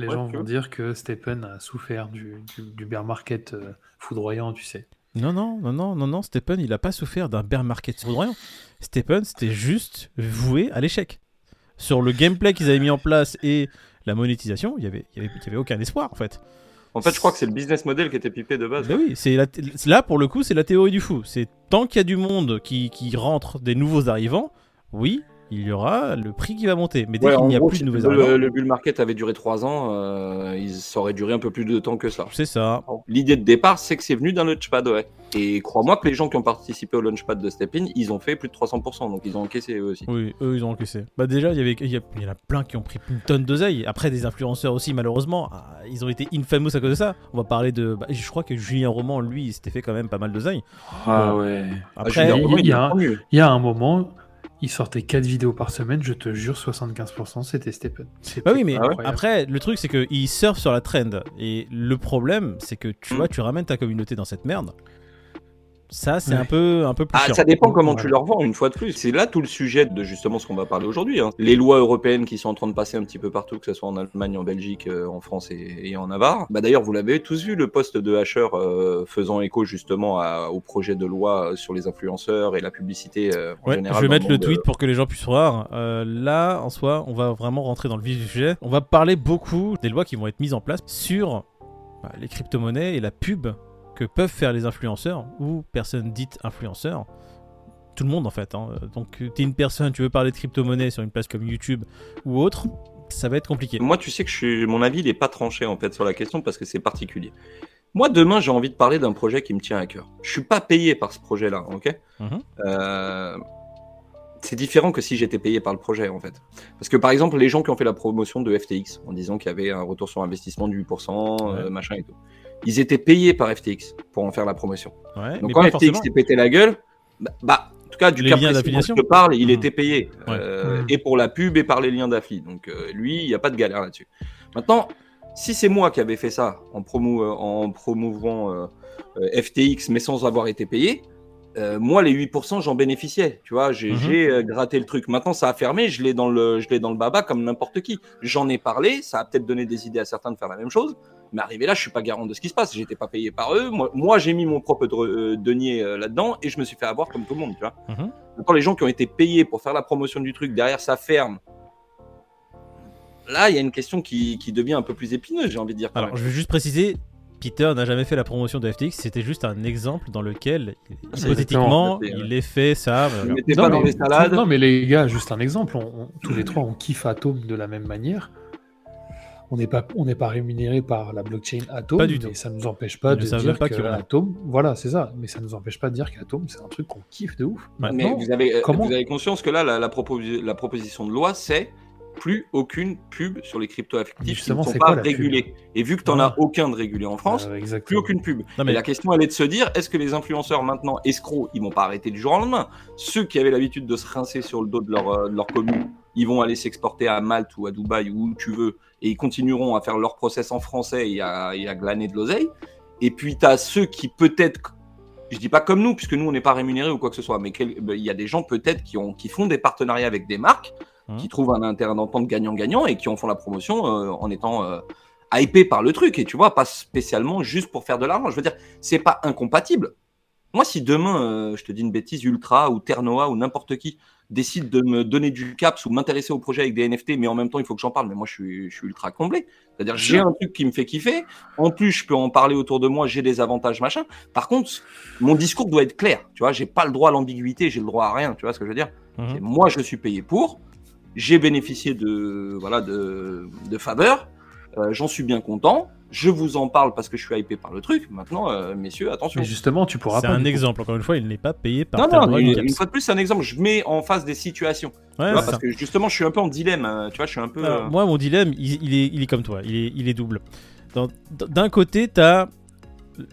Les Ouais, gens vont dire que Stephen a souffert du, du, du bear market euh, foudroyant, tu sais. Non, non, non, non, non, non, Stephen, il a pas souffert d'un bear market foudroyant. Stephen, c'était juste voué à l'échec. Sur le gameplay qu'ils avaient mis en place et la monétisation, il y avait, il y avait, il y avait aucun espoir en fait. En fait, je crois que c'est le business model qui était pipé de base. Bah oui, c'est là pour le coup, c'est la théorie du fou. C'est tant qu'il y a du monde qui, qui rentre, des nouveaux arrivants, oui, il y aura le prix qui va monter. Mais dès Ouais, qu'il n'y a gros, plus de nouveaux le, arrivants, le bull market avait duré 3 ans, euh, il, ça aurait duré un peu plus de temps que ça. c'est ça. L'idée de départ, c'est que c'est venu d'un launchpad, ouais. Et crois-moi que les gens qui ont participé au launchpad de Stepin, ils ont fait plus de 300%, donc ils ont encaissé eux aussi. Oui, eux ils ont encaissé. Bah déjà, il y avait, il y, a- il y en a plein qui ont pris une tonne d'oseille. Après, des influenceurs aussi, malheureusement, ah, ils ont été infamous à cause de ça. On va parler de, bah, je crois que Julien Roman, lui, il s'était fait quand même pas mal d'oseille. Ah ouais. Après, Julien il- y a. Il y a un moment, il sortait 4 vidéos par semaine, je te jure, 75% c'était Stephen. Bah oui, mais incroyable. après, le truc, c'est qu'ils surfent sur la trend. Et le problème, c'est que tu Mm. vois, tu ramènes ta communauté dans cette merde. Ça, c'est Ouais. un peu, un peu plus Ah, chiant. ça dépend comment tu leur vends, une fois de plus. C'est là tout le sujet de justement ce qu'on va parler aujourd'hui. hein. Les lois européennes qui sont en train de passer un petit peu partout, que ce soit en Allemagne, en Belgique, euh, en France et, et en Navarre. Bah, D'ailleurs, vous l'avez tous vu, le poste de Asher euh, faisant écho justement à- au projet de loi sur les influenceurs et la publicité euh, en Ouais, général. je vais mettre le tweet euh, pour que les gens puissent voir. Euh, là, en soi, on va vraiment rentrer dans le vif du sujet. On va parler beaucoup des lois qui vont être mises en place sur bah, les crypto-monnaies et la pub que peuvent faire les influenceurs ou personnes dites influenceurs. Tout le monde en fait. hein. Donc, tu es une personne, tu veux parler de crypto-monnaie sur une place comme YouTube ou autre, ça va être compliqué. Moi, tu sais que je suis... mon avis, il n'est pas tranché en fait sur la question parce que c'est particulier. Moi, demain, j'ai envie de parler d'un projet qui me tient à cœur. Je suis pas payé par ce projet-là, ok? Mhm. Euh, C'est différent que si j'étais payé par le projet, en fait. Parce que, par exemple, les gens qui ont fait la promotion de FTX, en disant qu'il y avait un retour sur investissement de 8%, euh, Ouais. machin et tout, ils étaient payés par FTX pour en faire la promotion. Ouais, Donc quand FTX forcément. s'est pété la gueule, bah, bah, en tout cas du Les cas précis dont je te parle, il Mhm. était payé Ouais. Euh, et pour la pub et par les liens d'affli. Donc euh, lui, il n'y a pas de galère là-dessus. Maintenant, si c'est moi qui avais fait ça en, promo, euh, en promouvant euh, euh, FTX mais sans avoir été payé, euh, moi les 8% j'en bénéficiais. Tu vois, j'ai Mhm. j'ai, euh, gratté le truc. Maintenant ça a fermé, je l'ai dans le, je l'ai dans le baba comme n'importe qui. J'en ai parlé, ça a peut-être donné des idées à certains de faire la même chose. Mais arrivé là, je suis pas garant de ce qui se passe. J'étais pas payé par eux. Moi, moi, j'ai mis mon propre euh, denier euh, là-dedans et je me suis fait avoir comme tout le monde, tu vois. Mhm. Maintenant, les gens qui ont été payés pour faire la promotion du truc derrière sa ferme, là, il y a une question qui, qui devient un peu plus épineuse, j'ai envie de dire. quand Alors, même. je veux juste préciser, Peter n'a jamais fait la promotion de FTX, c'était juste un exemple dans lequel, C'est hypothétiquement, il ait fait ça. Non, pas mais, dans les salades. non, mais les gars, juste un exemple. on- on- tous les trois, on kiffe Atom de la même manière. On n'est pas, on n'est pas rémunéré par la blockchain Atom, Pas du mais tout. ça ne nous empêche pas de dire pas que. Atom, voilà, c'est ça. Mais ça ne nous empêche pas de dire qu'Atom, c'est un truc qu'on kiffe de ouf. Ouais. Mais Maintenant, vous avez, euh, comment- vous avez conscience que là, la, la, proposi- la proposition de loi, c'est plus aucune pub sur les crypto-actifs qui ne Justement, sont c'est pas régulés. Et vu que tu n'en as aucun de régulé en France, euh, plus aucune pub. Non, Et mais la question, elle est de se dire, est-ce que les influenceurs maintenant escrocs, ils vont pas arrêter du jour au lendemain? Ceux qui avaient l'habitude de se rincer sur le dos de leur, euh, de leur commune, ils vont aller s'exporter à Malte ou à Dubaï ou où tu veux, et ils continueront à faire leur process en français et à, et à glaner de l'oseille. Et puis tu as ceux qui peut-être, je dis pas comme nous, puisque nous on n'est pas rémunérés ou quoi que ce soit, mais ben, il y a des gens peut-être qui, ont, qui font des partenariats avec des marques, Mhm. qui trouvent un intérêt d'entente gagnant-gagnant et qui en font la promotion euh, en étant euh, hypés par le truc. Et tu vois, pas spécialement juste pour faire de l'argent. Je veux dire, c'est pas incompatible. Moi, si demain, euh, je te dis une bêtise, Ultra ou Ternoa ou n'importe qui décide de me donner du caps ou m'intéresser au projet avec des NFT, mais en même temps, il faut que j'en parle, mais moi, je suis, je suis ultra comblé. C'est-à-dire, j'ai un truc qui me fait kiffer. En plus, je peux en parler autour de moi, j'ai des avantages, machin. Par contre, mon discours doit être clair. Tu vois, j'ai pas le droit à l'ambiguïté, j'ai le droit à rien. Tu vois ce que je veux dire? Mhm. Moi, je suis payé pour. J'ai bénéficié de, voilà, de, de faveurs. Euh, J'en suis bien content. Je vous en parle parce que je suis hypé par le truc. Maintenant, euh, messieurs, attention. Mais justement, tu pourras c'est pas. un exemple, encore une fois, il n'est pas payé par Non, non, une, une fois de plus, c'est un exemple. Je mets en face des situations. Tu Ouais, vois, parce ça. que justement, je suis un peu en dilemme. hein. Tu vois, je suis un peu. Alors, euh, moi, mon dilemme, il, il est, il est comme toi, il est, il est double. Dans- D'un côté, t'as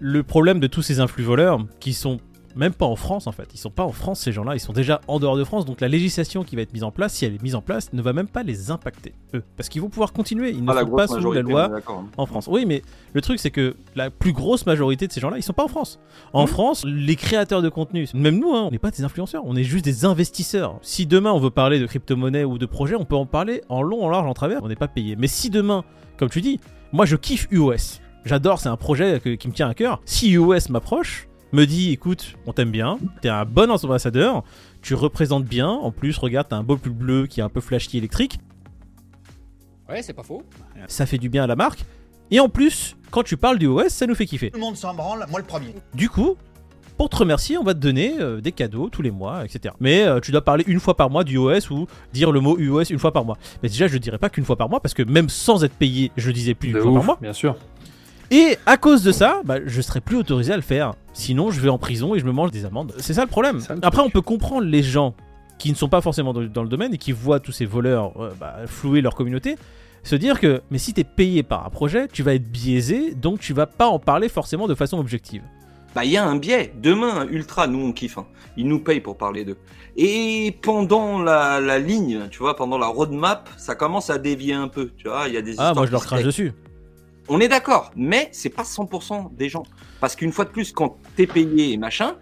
le problème de tous ces influx voleurs qui sont même pas en France en fait. Ils sont pas en France ces gens-là, ils sont déjà en dehors de France. Donc la législation qui va être mise en place, si elle est mise en place, ne va même pas les impacter eux, parce qu'ils vont pouvoir continuer. Ils ne Ah, sont pas sous la loi hein. en France. Oui, mais le truc c'est que la plus grosse majorité de ces gens-là, ils sont pas en France. En Mhm. France, les créateurs de contenu, même nous, hein, on n'est pas des influenceurs, on est juste des investisseurs. Si demain on veut parler de crypto-monnaie ou de projet, on peut en parler en long, en large, en travers. On n'est pas payé. Mais si demain, comme tu dis, moi je kiffe UOS. J'adore, c'est un projet que- qui me tient à cœur. Si UOS m'approche, me dit écoute, on t'aime bien, t'es un bon ambassadeur, tu représentes bien, en plus, regarde, t'as un beau pull bleu qui est un peu flashy électrique, Ouais, c'est pas faux. ça fait du bien à la marque. Et en plus, quand tu parles du OS, ça nous fait kiffer. Tout le monde s'en branle, moi le premier. Du coup, pour te remercier, on va te donner euh, des cadeaux tous les mois, etc. Mais euh, tu dois parler une fois par mois du OS ou dire le mot UOS une fois par mois. Mais déjà, je ne dirais pas qu'une fois par mois parce que même sans être payé, je le disais plus De une fois par mois. bien sûr. Et à cause de ça, bah, je serai plus autorisé à le faire. Sinon, je vais en prison et je me mange des amendes. C'est ça le problème. Ça, Après, on peut comprendre les gens qui ne sont pas forcément dans, le domaine et qui voient tous ces voleurs euh, bah, flouer leur communauté. Se dire que, mais si t'es payé par un projet, tu vas être biaisé, donc tu vas pas en parler forcément de façon objective. Bah, il y a un biais. Demain, Ultra, nous, on kiffe. hein. Ils nous payent pour parler d'eux. Et pendant la, la ligne, tu vois, pendant la roadmap, ça commence à dévier un peu. Tu vois, il y a des Ah, moi je leur crache dessus. On est d'accord, mais c'est pas 100% des gens. Parce qu'une fois de plus, quand t'es payé et machin,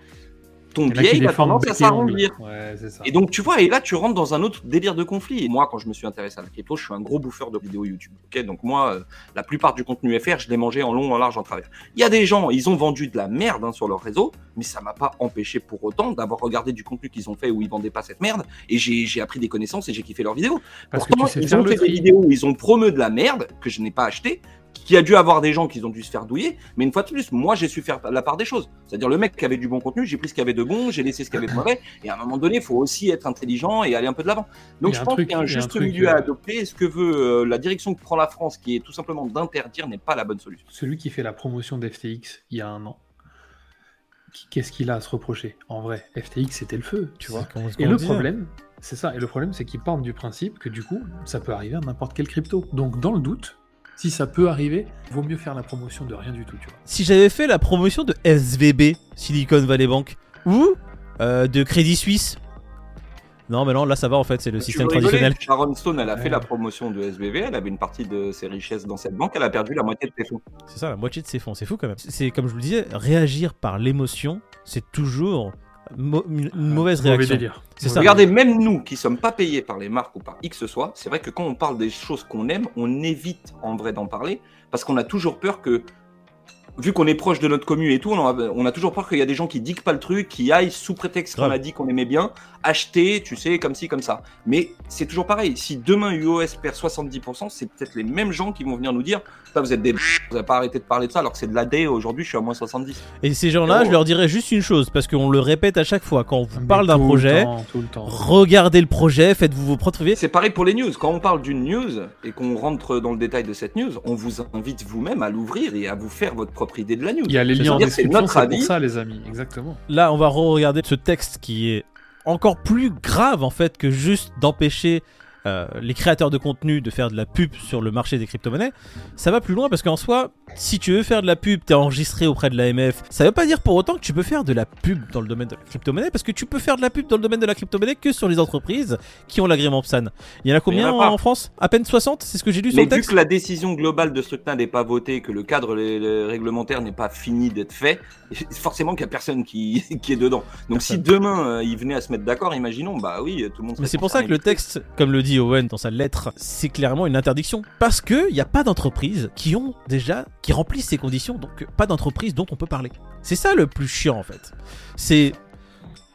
ton biais, il a tendance à s'arrondir. Ouais. Et donc, tu vois, et là, tu rentres dans un autre délire de conflit. Et moi, quand je me suis intéressé à la crypto, je suis un gros bouffeur de vidéos YouTube. Donc moi, euh, la plupart du contenu FR, je l'ai mangé en long, en large, en travers. Il y a des gens, ils ont vendu de la merde hein, sur leur réseau, mais ça m'a pas empêché pour autant d'avoir regardé du contenu qu'ils ont fait où ils vendaient pas cette merde. Et j'ai appris des connaissances et j'ai kiffé leurs vidéos. Parce que tu sais ils ont fait des vidéos où ils ont promu de la merde que je n'ai pas acheté, qui a dû avoir des gens qui ont dû se faire douiller. Mais une fois de plus, moi, j'ai su faire la part des choses. C'est-à-dire, le mec qui avait du bon contenu, j'ai pris ce qu'il y avait de bon, j'ai laissé ce qu'il y avait de mauvais. Et à un moment donné, il faut aussi être intelligent et aller un peu de l'avant. Donc, je pense qu'il y a un juste truc, milieu à euh, adopter. Et ce que veut euh, la direction que prend la France, qui est tout simplement d'interdire, n'est pas la bonne solution. Celui qui fait la promotion d'FTX il y a un an, qu'est-ce qu'il a à se reprocher? En vrai, FTX c'était le feu, tu vois. Et le disait. problème, c'est ça. Et le problème, c'est qu'ils partent du principe que du coup, ça peut arriver à n'importe quelle crypto. Donc, dans le doute, si ça peut arriver, vaut mieux faire la promotion de rien du tout, tu vois. Si j'avais fait la promotion de SVB, Silicon Valley Bank, ou euh, de Crédit Suisse. Non, mais non, là ça va en fait, c'est le Tu système traditionnel. Sharon Stone, elle a Ouais. fait la promotion de SBV, elle avait une partie de ses richesses dans cette banque, elle a perdu la moitié de ses fonds. C'est ça, la moitié de ses fonds, c'est fou quand même. C'est comme je vous le disais, réagir par l'émotion, c'est toujours mo- une une mauvaise Mauvais réaction. délire. C'est ça. Regardez, même nous qui sommes pas payés par les marques ou par X que ce soit, c'est vrai que quand on parle des choses qu'on aime, on évite en vrai d'en parler parce qu'on a toujours peur que, vu qu'on est proche de notre commune et tout, on a, on a toujours peur qu'il y a des gens qui diguent pas le truc, qui aillent sous prétexte qu'on a dit qu'on aimait bien, acheter, tu sais, comme ci, comme ça. Mais c'est toujours pareil. Si demain UOS perd 70%, c'est peut-être les mêmes gens qui vont venir nous dire, Putain, vous êtes des, vous n'avez pas arrêté de parler de ça alors que c'est de l'AD. Aujourd'hui, je suis à moins 70. Et ces gens-là, Oh. je leur dirais juste une chose, parce qu'on le répète à chaque fois, quand on vous Mais parle d'un le projet, temps, tout le temps. regardez le projet, faites-vous vos propres. C'est pareil pour les news. Quand on parle d'une news et qu'on rentre dans le détail de cette news, on vous invite vous-même à l'ouvrir et à vous faire votre propre idée de la news. Il y a les liens en description, c'est pour ça, les amis. Exactement. Là, on va re-regarder ce texte qui est encore plus grave en fait que juste d'empêcher euh, les créateurs de contenu de faire de la pub sur le marché des crypto-monnaies. Ça va plus loin parce qu'en soi, si tu veux faire de la pub, t'es enregistré auprès de l'AMF. Ça veut pas dire pour autant que tu peux faire de la pub dans le domaine de la crypto-monnaie parce que tu peux faire de la pub dans le domaine de la crypto-monnaie que sur les entreprises qui ont l'agrément PSAN. Il y en a combien en France? À peine 60 C'est ce que j'ai lu sur Mais le vu texte? que la décision globale de ce n'est pas votée, que le cadre le- le réglementaire n'est pas fini d'être fait, forcément qu'il n'y a personne qui, qui est dedans. Donc si demain euh, ils venaient à se mettre d'accord, imaginons, bah oui, tout le monde. Mais c'est pour ça que le texte, comme le dit Owen dans sa lettre, c'est clairement une interdiction. Parce qu'il n'y a pas d'entreprises qui ont déjà, qui remplissent ces conditions, donc pas d'entreprise dont on peut parler. C'est ça le plus chiant en fait. C'est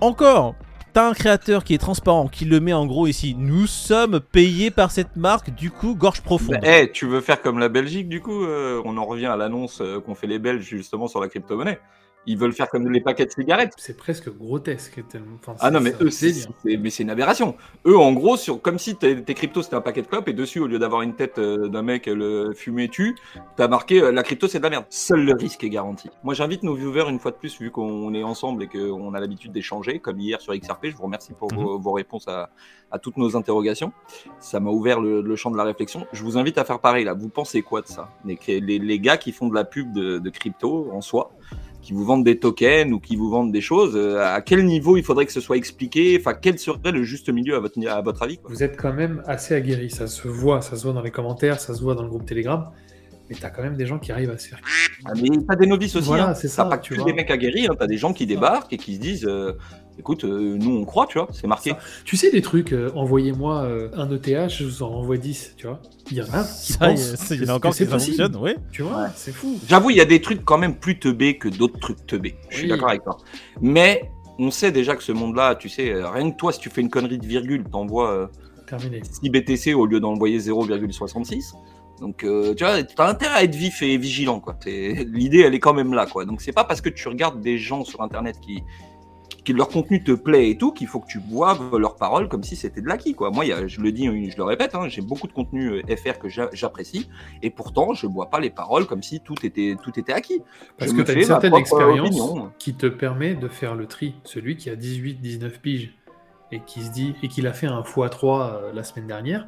encore, t'as un créateur qui est transparent, qui le met en gros ici. Nous sommes payés par cette marque, du coup, gorge profonde. Eh, tu veux faire comme la Belgique du coup euh, On en revient à l'annonce euh, qu'ont fait les Belges justement sur la crypto-monnaie. Ils veulent faire comme les paquets de cigarettes. C'est presque grotesque. tellement- enfin, Ah non mais eux c'est mais une aberration. Eux en gros sur comme si tes, cryptos c'était un paquet de clopes et dessus au lieu d'avoir une tête euh, d'un mec euh, le fumé tu t'as marqué euh, la crypto c'est de la merde. Seul le risque est garanti. Moi j'invite nos viewers une fois de plus vu qu'on est ensemble et qu'on a l'habitude d'échanger comme hier sur XRP. Je vous remercie pour vos, vos réponses à, à toutes nos interrogations. Ça m'a ouvert le, le champ de la réflexion. Je vous invite à faire pareil là. Vous pensez quoi de ça? Les, les, les gars qui font de la pub de, de crypto en soi qui vous vendent des tokens ou qui vous vendent des choses, euh, à quel niveau il faudrait que ce soit expliqué? Enfin, quel serait le juste milieu à votre, à votre avis quoi? Vous êtes quand même assez aguerri, ça se voit, ça se voit dans les commentaires, ça se voit dans le groupe Telegram. Mais t'as quand même des gens qui arrivent à se faire. Ah, mais t'as des novices aussi. Voilà, hein. c'est T'as ça, pas tu que des mecs aguerris, hein. t'as des gens qui débarquent et qui se disent euh, écoute, euh, nous on croit, tu vois, c'est marqué. Ça. Tu sais, des trucs, euh, envoyez-moi euh, un ETH, je vous en renvoie 10, tu vois. Il y en a qui Ça, il y pensent il y en a encore qui c'est ça possible. fonctionne, oui. Tu vois, c'est fou. J'avoue, il y a des trucs quand même plus teubés que d'autres trucs teubés. Je suis Oui. d'accord avec toi. Mais on sait déjà que ce monde-là, tu sais, rien que toi, si tu fais une connerie de virgule, t'envoies euh, Terminé. 6 BTC au lieu d'envoyer 0,66. Donc, euh, tu vois, t'as intérêt à être vif et vigilant, quoi. L'idée, elle est quand même là, quoi. Donc, c'est pas parce que tu regardes des gens sur Internet qui, leur contenu te plaît et tout qu'il faut que tu boives leurs paroles comme si c'était de l'acquis, quoi. Moi, il y a, je le dis, je le répète, hein, j'ai beaucoup de contenu euh, FR que j'a- j'apprécie et pourtant, je bois pas les paroles comme si tout était, tout était acquis. Parce Je que tu as une certaine expérience opinion. qui te permet de faire le tri. Celui qui a 18-19 piges et qui se dit et qu'il a fait un x3 euh, la semaine dernière,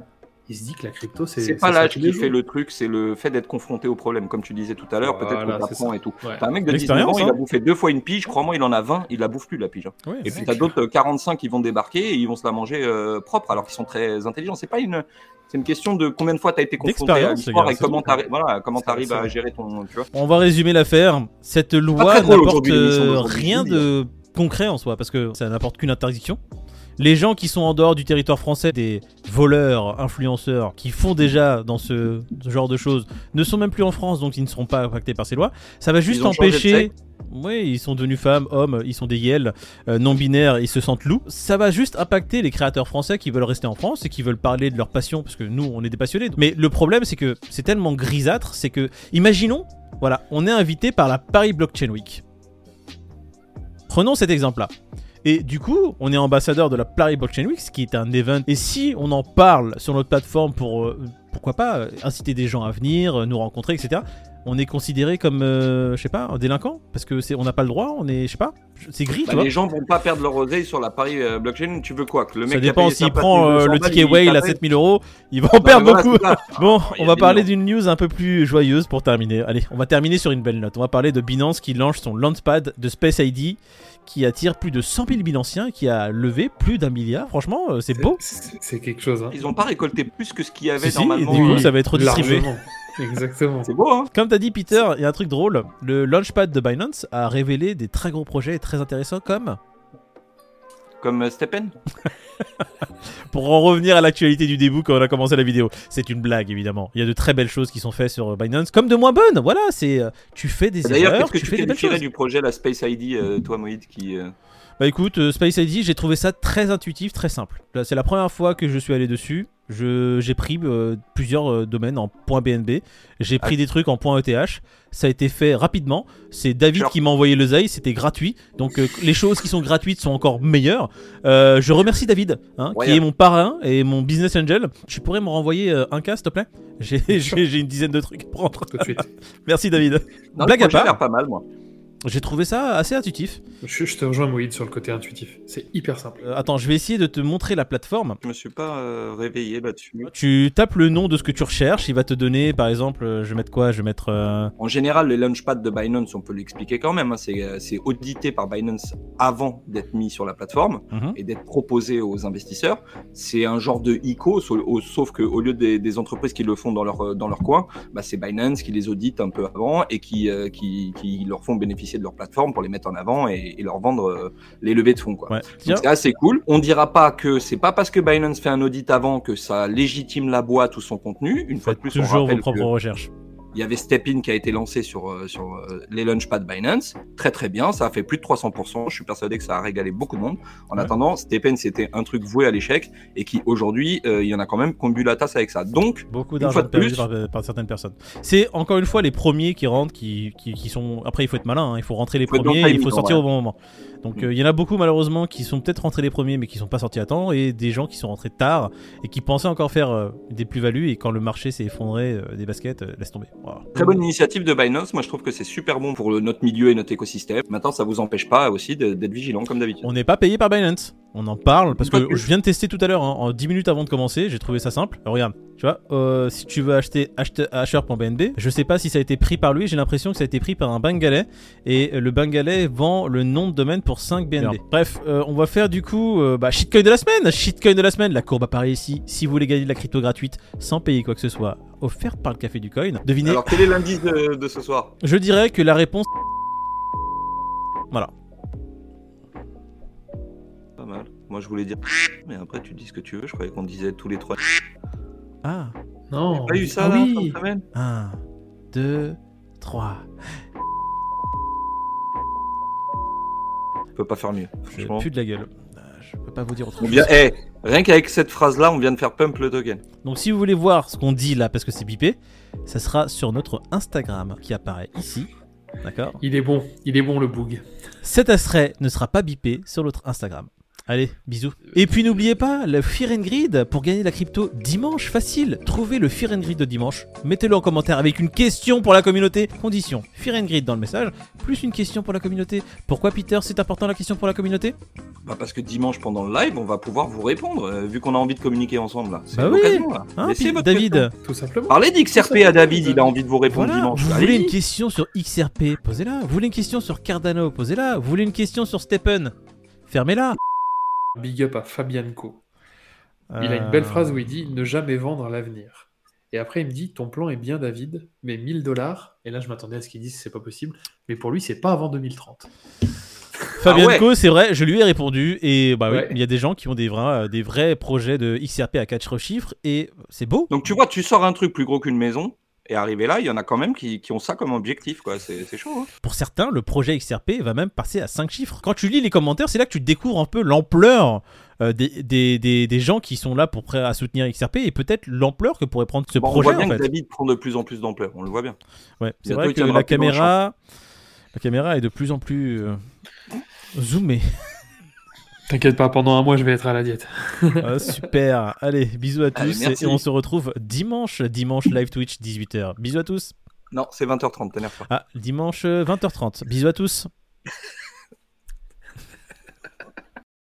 il se dit que la crypto, c'est. C'est pas l'âge qui jours. fait le truc, c'est le fait d'être confronté au problème, comme tu disais tout à l'heure, peut-être qu'on t'apprend et tout. Ouais. T'as un mec de 19 ans, il a hein. bouffé deux fois une pige, crois-moi, il en a 20, il la bouffe plus la pige. hein. Ouais, Et puis t'as d'autres euh, 45 qui vont débarquer et ils vont se la manger euh, propre alors qu'ils sont très intelligents. C'est pas une, c'est une question de combien de fois t'as été confronté à l'histoire et comment t'arrives, voilà, comment c'est à gérer ton, tu vois. On va résumer l'affaire. Cette loi n'apporte euh, rien veux de concret en soi, parce que ça n'apporte qu'une interdiction. Les gens qui sont en dehors du territoire français, des voleurs, influenceurs, qui font déjà dans ce, ce genre de choses, ne sont même plus en France, donc ils ne seront pas impactés par ces lois. Ça va juste empêcher... Oui, ils sont devenus femmes, hommes, ils sont des yels, euh, non-binaires, ils se sentent loups. Ça va juste impacter les créateurs français qui veulent rester en France et qui veulent parler de leur passion, parce que nous, on est des passionnés. Mais le problème, c'est que c'est tellement grisâtre, c'est que, imaginons, voilà, on est invité par la Paris Blockchain Week. Prenons cet exemple-là. Et du coup, on est ambassadeur de la Paris Blockchain Week, ce qui est un event. Et si on en parle sur notre plateforme pour, euh, pourquoi pas, euh, inciter des gens à venir, euh, nous rencontrer, etc., on est considéré comme, euh, je sais pas, un délinquant? Parce que c'est, on n'a pas le droit, on est, je sais pas, c'est gris, Bah, tu vois? les gens vont pas perdre leur oseille sur la Paris euh, blockchain. Tu veux quoi? Que le mec Ça dépend s'il prend euh, 1200 le ticket whale à t'appelle 7000 euros, il va en Non, perdre voilà, beaucoup. Bon, on va parler d'une news un peu plus joyeuse pour terminer. Allez, on va terminer sur une belle note. On va parler de Binance qui lance son launchpad de Space ID qui attire plus de 100 000 Binanciens et qui a levé plus d'un milliard. Franchement, euh, c'est beau. C'est quelque chose. Hein. Ils ont pas récolté plus que ce qu'il y avait Si, si, et normalement. du coup, euh, ça va être redistribué. Exactement. C'est beau, hein Comme t'as dit, Peter, il y a un truc drôle. Le launchpad de Binance a révélé des très gros projets très intéressants comme. Comme euh, Stepen. Pour en revenir à l'actualité du début quand on a commencé la vidéo, c'est une blague évidemment. Il y a de très belles choses qui sont faites sur Binance, comme de moins bonnes. Voilà, c'est euh, tu fais des D'ailleurs, erreurs, qu'est-ce que tu tu fais des belles qualifierais du projet la Space ID, euh, toi Moïd, qui euh, Bah écoute, euh, Space ID, j'ai trouvé ça très intuitif, très simple. C'est la première fois que je suis allé dessus. Je- J'ai pris euh, plusieurs euh, domaines en .bnb. J'ai pris Ah. des trucs en .eth. Ça a été fait rapidement. C'est David Sure. qui m'a envoyé l'oseille. C'était gratuit. Donc euh, les choses qui sont gratuites sont encore meilleures. Euh, je remercie David, hein, qui est mon parrain et mon business angel. Tu pourrais me renvoyer euh, un cas, s'il te plaît? J'ai j'ai- j'ai une dizaine de trucs à prendre. Tout de suite. Merci David. non, Blague le à part. l'air pas mal, moi. J'ai trouvé ça assez intuitif. Je, je te rejoins, Moïd, sur le côté intuitif. C'est hyper simple. Euh, attends, je vais essayer de te montrer la plateforme. Je me suis pas euh, réveillé là-dessus. Tu tapes le nom de ce que tu recherches, il va te donner par exemple, euh, je vais mettre quoi Je vais mettre. euh, En général, les launchpads de Binance, on peut l'expliquer quand même. hein, c'est, c'est audité par Binance avant d'être mis sur la plateforme mhm. et d'être proposé aux investisseurs. C'est un genre de ICO, sau- au- sauf que au lieu des, des entreprises qui le font dans leur dans leur coin, bah, c'est Binance qui les audite un peu avant et qui, euh, qui qui leur font bénéficier de leur plateforme pour les mettre en avant et, et leur vendre euh, les levées de fonds. Quoi. Ouais. Donc, C'est assez cool. On dira pas que c'est pas parce que Binance fait un audit avant que ça légitime la boîte ou son contenu. Une fois de plus, on toujours vos rappelle propres que recherches. Il y avait Stepin qui a été lancé sur, euh, sur euh, les launchpads Binance. Très très bien, ça a fait plus de 300%. Je suis persuadé que ça a régalé beaucoup de monde. En Ouais. attendant, Stepin c'était un truc voué à l'échec et qui aujourd'hui, euh, il y en a quand même qui la tasse avec ça. Donc, Beaucoup d'argent perdu plus. par, par certaines personnes. C'est encore une fois les premiers qui rentrent, qui, qui, qui sont. Après, il faut être malin, hein, il faut rentrer les Faut premiers et il faut sortir ouais. au bon moment. Donc, Mm. euh, il y en a beaucoup malheureusement qui sont peut-être rentrés les premiers mais qui sont pas sortis à temps et des gens qui sont rentrés tard et qui pensaient encore faire euh, des plus-values et quand le marché s'est effondré euh, des baskets, euh, laisse tomber. Voilà. très bonne initiative de Binance. Moi, je trouve que c'est super bon pour le- notre milieu et notre écosystème. Maintenant, ça vous empêche pas aussi d'être vigilant comme d'habitude. On n'est pas payé par Binance. On en parle parce que je viens de tester tout à l'heure, hein, en 10 minutes avant de commencer, j'ai trouvé ça simple. Alors, regarde, tu vois, euh, si tu veux acheter acheter- acheteur.bnb, je sais pas si ça a été pris par lui, j'ai l'impression que ça a été pris par un bengalais et le bengalais vend le nom de domaine pour 5 BNB. Bref, euh, on va faire du coup euh, bah, shitcoin de la semaine, shitcoin de la semaine, la courbe apparaît ici. Si vous voulez gagner de la crypto gratuite sans payer quoi que ce soit, offerte par le café du coin, devinez, Alors, quel est l'indice de, de ce soir? Je dirais que la réponse voilà. Moi, je voulais dire. Mais après, tu dis ce que tu veux. Je croyais qu'on disait tous les trois. Ah, Non. Pas eu ça Ah là, oui. semaine? 1 2 3 Je peux pas faire mieux. Je pue de la gueule. Euh, Je peux pas vous dire autre On chose. vient- eh, rien qu'avec cette phrase-là, on vient de faire pump le token. Donc si vous voulez voir ce qu'on dit là parce que c'est bipé, ça sera sur notre Instagram qui apparaît ici. D'accord? Il est bon, il est bon le boug. Cet extrait ne sera pas bipé sur notre Instagram. Allez, bisous. Et puis n'oubliez pas, le Fear and Grid pour gagner la crypto dimanche, facile. Trouvez le Fear and Grid de dimanche, mettez-le en commentaire avec une question pour la communauté. Condition, Fear and Grid dans le message, plus une question pour la communauté. Pourquoi Peter, c'est important la question pour la communauté? Bah parce que dimanche pendant le live, on va pouvoir vous répondre, euh, vu qu'on a envie de communiquer ensemble là. C'est Bah oui. l'occasion là. Hein, votre David question. Tout simplement. Parlez d'XRP à David, il a envie de vous répondre Voilà, dimanche. vous voulez une question sur XRP, posez-la. Vous voulez une question sur Cardano, posez-la. Vous voulez une question sur Steppen, fermez-la. Big up à Fabianco. Il a Euh, une belle phrase où il dit ne jamais vendre l'avenir. Et après, il me dit ton plan est bien, David, mais 1000 dollars. Et là, je m'attendais à ce qu'il dise c'est pas possible. Mais pour lui, c'est pas avant 2030. Fabianco, c'est vrai, je lui ai répondu et bah oui, Ouais. il y a des gens qui ont des vrais, euh, des vrais projets de XRP à 4 chiffres et c'est beau. Donc tu vois, tu sors un truc plus gros qu'une maison, et arrivé là, il y en a quand même qui, qui ont ça comme objectif, quoi. C'est chaud. hein. Pour certains, le projet XRP va même passer à 5 chiffres. Quand tu lis les commentaires, c'est là que tu découvres un peu l'ampleur euh, des, des, des, des gens qui sont là pour prêts à soutenir XRP et peut-être l'ampleur que pourrait prendre ce Bon, on projet voit bien en que. David prend de plus en plus d'ampleur, on le voit bien. Ouais, c'est vrai que la caméra, la caméra est de plus en plus euh, zoomée. T'inquiète pas, pendant un mois, je vais être à la diète. Ah, super. Allez, bisous à tous Allez, et on se retrouve dimanche, dimanche live Twitch 18h. Bisous à tous. Non, c'est 20h30, t'énerve pas. Ah, dimanche euh, 20h30. Bisous à tous.